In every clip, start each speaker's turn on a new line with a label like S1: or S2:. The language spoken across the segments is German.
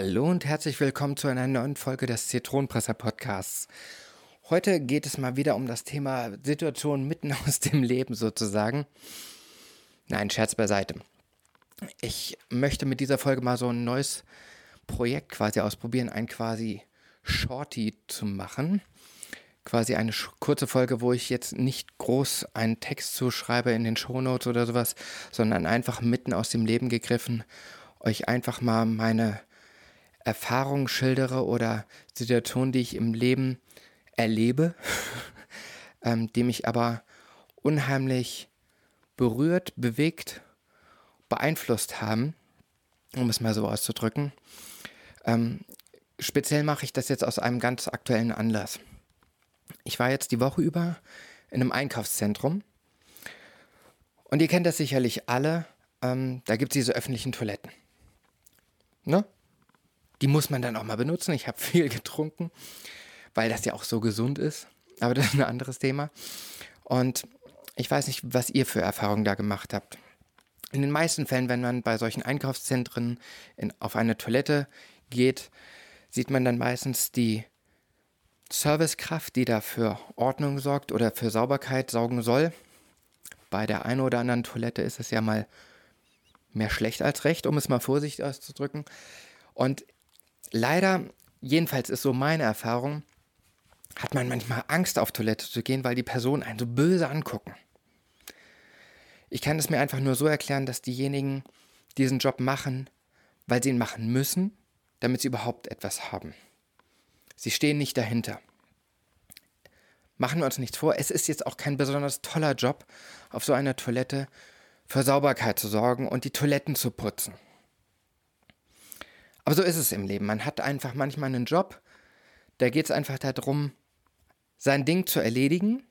S1: Hallo und herzlich willkommen zu einer neuen Folge des Zitronenpresser Podcasts. Heute geht es mal wieder um das Thema Situation mitten aus dem Leben sozusagen. Nein, Scherz beiseite. Ich möchte mit dieser Folge mal so ein neues Projekt quasi ausprobieren, ein quasi Shorty zu machen. Quasi eine kurze Folge, wo ich jetzt nicht groß einen Text zuschreibe in den Shownotes oder sowas, sondern einfach mitten aus dem Leben gegriffen, euch einfach mal meine Erfahrungen schildere oder Situationen, die ich im Leben erlebe, ähm, die mich aber unheimlich berührt, bewegt, beeinflusst haben, um es mal so auszudrücken. Ähm, speziell mache ich das jetzt aus einem ganz aktuellen Anlass. Ich war jetzt die Woche über in einem Einkaufszentrum und ihr kennt das sicherlich alle. Ähm, da gibt es diese öffentlichen Toiletten. Ne? Die muss man dann auch mal benutzen. Ich habe viel getrunken, weil das ja auch so gesund ist. Aber das ist ein anderes Thema. Und ich weiß nicht, was ihr für Erfahrungen da gemacht habt. In den meisten Fällen, wenn man bei solchen Einkaufszentren in, auf eine Toilette geht, sieht man dann meistens die Servicekraft, die da für Ordnung sorgt oder für Sauberkeit sorgen soll. Bei der einen oder anderen Toilette ist es ja mal mehr schlecht als recht, um es mal vorsichtig auszudrücken. Und leider, jedenfalls ist so meine Erfahrung, hat man manchmal Angst auf Toilette zu gehen, weil die Personen einen so böse angucken. Ich kann es mir einfach nur so erklären, dass diejenigen diesen Job machen, weil sie ihn machen müssen, damit sie überhaupt etwas haben. Sie stehen nicht dahinter. Machen wir uns nichts vor, es ist jetzt auch kein besonders toller Job, auf so einer Toilette für Sauberkeit zu sorgen und die Toiletten zu putzen. Aber so ist es im Leben. Man hat einfach manchmal einen Job, da geht es einfach darum, sein Ding zu erledigen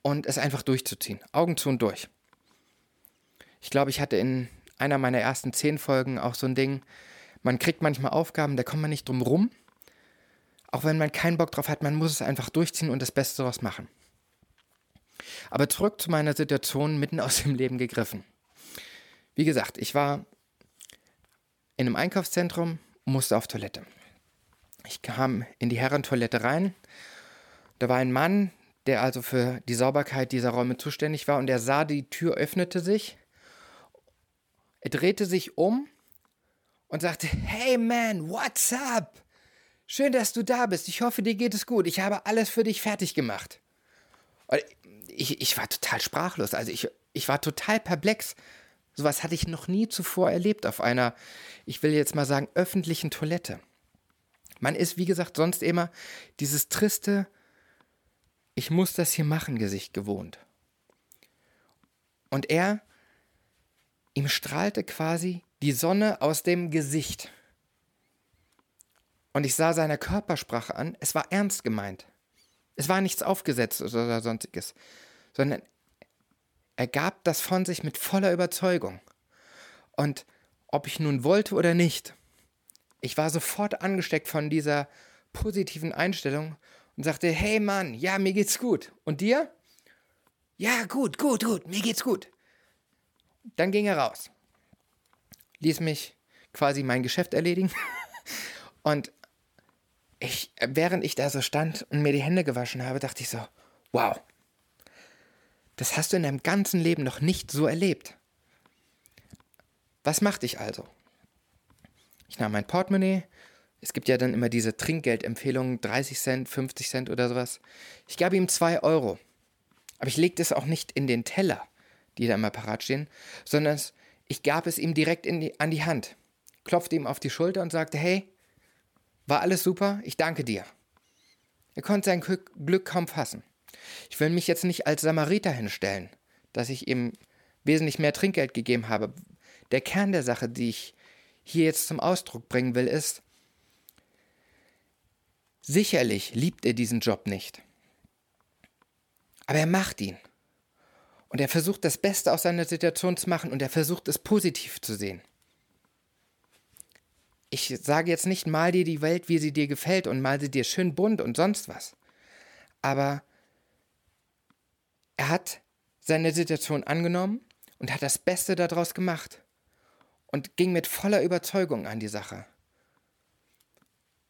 S1: und es einfach durchzuziehen. Augen zu und durch. Ich glaube, ich hatte in einer meiner ersten zehn Folgen auch so ein Ding, man kriegt manchmal Aufgaben, da kommt man nicht drum rum. Auch wenn man keinen Bock drauf hat, man muss es einfach durchziehen und das Beste daraus machen. Aber zurück zu meiner Situation mitten aus dem Leben gegriffen. Wie gesagt, ich war in einem Einkaufszentrum, musste auf Toilette. Ich kam in die Herrentoilette rein. Da war ein Mann, der also für die Sauberkeit dieser Räume zuständig war und er sah, die Tür öffnete sich. Er drehte sich um und sagte, Hey man, what's up? Schön, dass du da bist. Ich hoffe, dir geht es gut. Ich habe alles für dich fertig gemacht. Ich, ich war total sprachlos. Also ich, ich war total perplex. Sowas hatte ich noch nie zuvor erlebt auf einer, ich will jetzt mal sagen, öffentlichen Toilette. Man ist, wie gesagt, sonst immer dieses triste, ich muss das hier machen Gesicht gewohnt. Und er, ihm strahlte quasi die Sonne aus dem Gesicht. Und ich sah seiner Körpersprache an, es war ernst gemeint. Es war nichts aufgesetzt oder sonstiges, sondern er gab das von sich mit voller Überzeugung. Und ob ich nun wollte oder nicht, ich war sofort angesteckt von dieser positiven Einstellung und sagte, hey Mann, ja, mir geht's gut. Und dir? Ja, gut, gut, gut, mir geht's gut. Dann ging er raus, ließ mich quasi mein Geschäft erledigen und ich, während ich da so stand und mir die Hände gewaschen habe, dachte ich so, wow, das hast du in deinem ganzen Leben noch nicht so erlebt. Was machte ich also? Ich nahm mein Portemonnaie. Es gibt ja dann immer diese Trinkgeldempfehlungen, 30 Cent, 50 Cent oder sowas. Ich gab ihm 2 Euro. Aber ich legte es auch nicht in den Teller, die da immer parat stehen, sondern ich gab es ihm direkt die, an die Hand, klopfte ihm auf die Schulter und sagte, hey, war alles super, ich danke dir. Er konnte sein Glück kaum fassen. Ich will mich jetzt nicht als Samariter hinstellen, dass ich ihm wesentlich mehr Trinkgeld gegeben habe. der Kern der Sache, die ich hier jetzt zum Ausdruck bringen will, ist, sicherlich liebt er diesen Job nicht. Aber er macht ihn. Und er versucht das Beste aus seiner Situation zu machen und er versucht es positiv zu sehen. Ich sage jetzt nicht, mal dir die Welt, wie sie dir gefällt und mal sie dir schön bunt und sonst was. Aber er hat seine Situation angenommen und hat das Beste daraus gemacht und ging mit voller Überzeugung an die Sache.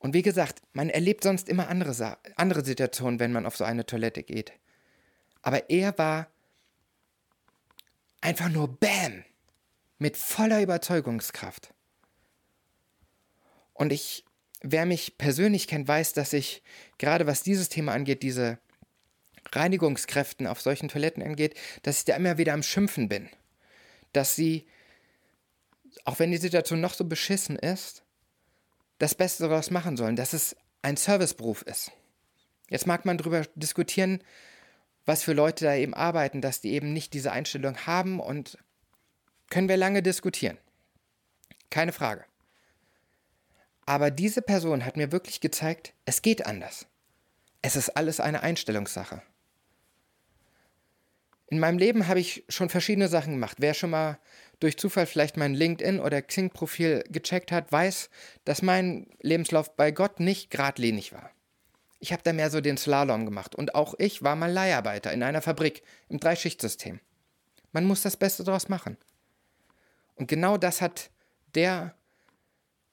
S1: Und wie gesagt, man erlebt sonst immer andere, andere Situationen, wenn man auf so eine Toilette geht. Aber er war einfach nur Bäm mit voller Überzeugungskraft. Und ich, wer mich persönlich kennt, weiß, dass ich gerade was dieses Thema angeht, diese Reinigungskräften auf solchen Toiletten angeht, dass ich da immer wieder am Schimpfen bin. Dass sie, auch wenn die Situation noch so beschissen ist, das Beste daraus machen sollen, dass es ein Serviceberuf ist. Jetzt mag man darüber diskutieren, was für Leute da eben arbeiten, dass die eben nicht diese Einstellung haben und können wir lange diskutieren. Keine Frage. Aber diese Person hat mir wirklich gezeigt, es geht anders. Es ist alles eine Einstellungssache. In meinem Leben habe ich schon verschiedene Sachen gemacht. Wer schon mal durch Zufall vielleicht mein LinkedIn oder Xing-Profil gecheckt hat, weiß, dass mein Lebenslauf bei Gott nicht geradlinig war. Ich habe da mehr so den Slalom gemacht und auch ich war mal Leiharbeiter in einer Fabrik im Dreischichtsystem. Man muss das Beste daraus machen. Und genau das hat der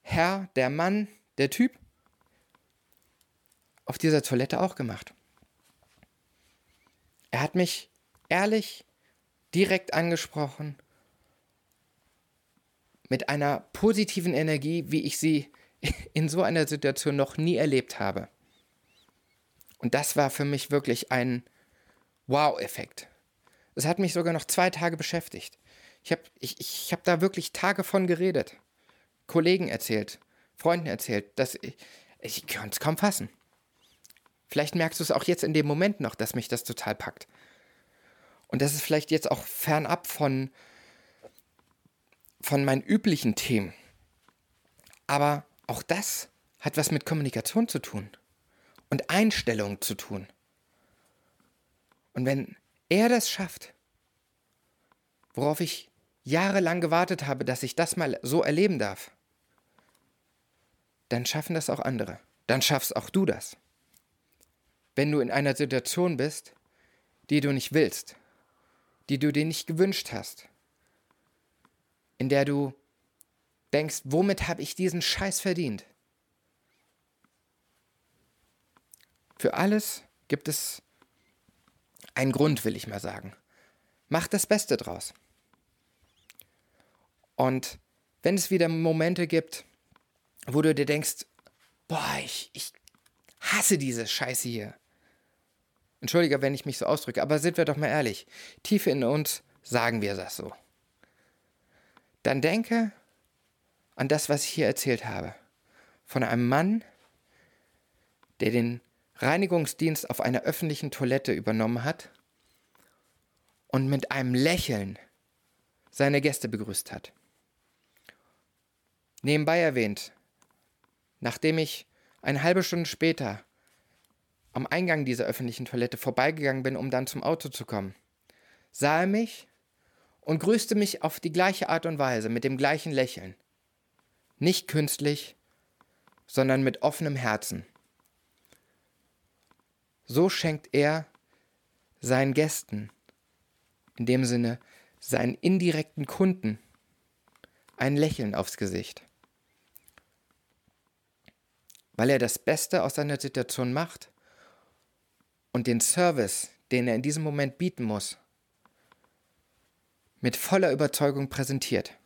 S1: Herr, der Mann, der Typ auf dieser Toilette auch gemacht. Er hat mich ehrlich, direkt angesprochen, mit einer positiven Energie, wie ich sie in so einer Situation noch nie erlebt habe. Und das war für mich wirklich ein Wow-Effekt. Es hat mich sogar noch zwei Tage beschäftigt. Ich habe ich, ich hab da wirklich Tage von geredet. Kollegen erzählt, Freunden erzählt, dass ich, ich kann es kaum fassen. Vielleicht merkst du es auch jetzt in dem Moment noch, dass mich das total packt. Und das ist vielleicht jetzt auch fernab von, von meinen üblichen Themen. Aber auch das hat was mit Kommunikation zu tun und Einstellung zu tun. Und wenn er das schafft, worauf ich jahrelang gewartet habe, dass ich das mal so erleben darf, dann schaffen das auch andere. Dann schaffst auch du das. Wenn du in einer Situation bist, die du nicht willst, die du dir nicht gewünscht hast, in der du denkst, womit habe ich diesen Scheiß verdient? Für alles gibt es einen Grund, will ich mal sagen. Mach das Beste draus. Und wenn es wieder Momente gibt, wo du dir denkst, boah, ich, ich hasse diese Scheiße hier. Entschuldige, wenn ich mich so ausdrücke, aber sind wir doch mal ehrlich, tief in uns sagen wir das so. Dann denke an das, was ich hier erzählt habe. Von einem Mann, der den Reinigungsdienst auf einer öffentlichen Toilette übernommen hat und mit einem Lächeln seine Gäste begrüßt hat. Nebenbei erwähnt, nachdem ich eine halbe Stunde später am Eingang dieser öffentlichen Toilette vorbeigegangen bin, um dann zum Auto zu kommen, sah er mich und grüßte mich auf die gleiche Art und Weise, mit dem gleichen Lächeln. Nicht künstlich, sondern mit offenem Herzen. So schenkt er seinen Gästen, in dem Sinne seinen indirekten Kunden, ein Lächeln aufs Gesicht. Weil er das Beste aus seiner Situation macht und den Service, den er in diesem Moment bieten muss, mit voller Überzeugung präsentiert,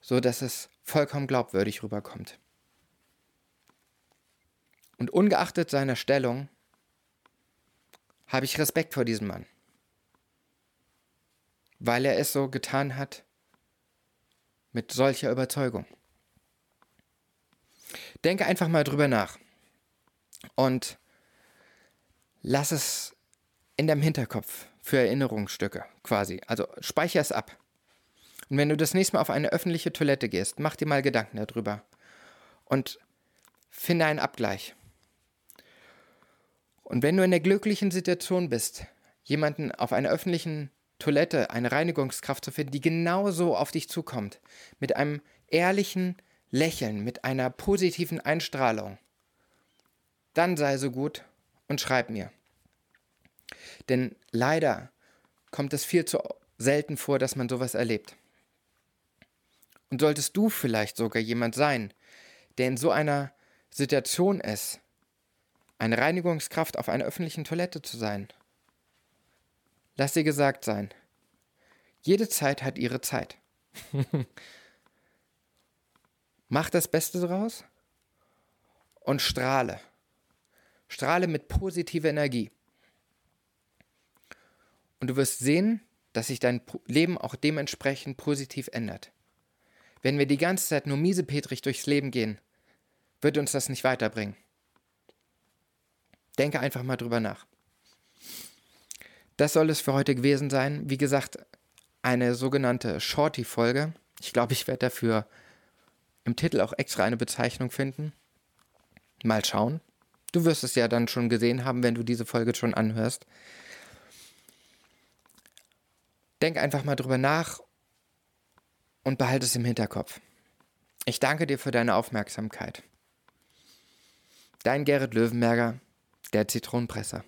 S1: so dass es vollkommen glaubwürdig rüberkommt. Und ungeachtet seiner Stellung habe ich Respekt vor diesem Mann, weil er es so getan hat mit solcher Überzeugung. Denke einfach mal drüber nach und lass es in deinem Hinterkopf für Erinnerungsstücke quasi. Also speicher es ab. Und wenn du das nächste Mal auf eine öffentliche Toilette gehst, mach dir mal Gedanken darüber und finde einen Abgleich. Und wenn du in der glücklichen Situation bist, jemanden auf einer öffentlichen Toilette, eine Reinigungskraft zu finden, die genauso auf dich zukommt, mit einem ehrlichen Lächeln, mit einer positiven Einstrahlung, dann sei so gut und schreib mir. Denn leider kommt es viel zu selten vor, dass man sowas erlebt. Und solltest du vielleicht sogar jemand sein, der in so einer Situation ist, eine Reinigungskraft auf einer öffentlichen Toilette zu sein, lass dir gesagt sein, jede Zeit hat ihre Zeit. Mach das Beste draus und strahle. Strahle mit positiver Energie. Und du wirst sehen, dass sich dein Leben auch dementsprechend positiv ändert. Wenn wir die ganze Zeit nur miesepetrig durchs Leben gehen, wird uns das nicht weiterbringen. Denke einfach mal drüber nach. Das soll es für heute gewesen sein. Wie gesagt, eine sogenannte Shorty-Folge. Ich glaube, ich werde dafür im Titel auch extra eine Bezeichnung finden. Mal schauen. Du wirst es ja dann schon gesehen haben, wenn du diese Folge schon anhörst. Denk einfach mal drüber nach und behalte es im Hinterkopf. Ich danke dir für deine Aufmerksamkeit. Dein Gerrit Löwenberger, der Zitronenpresser.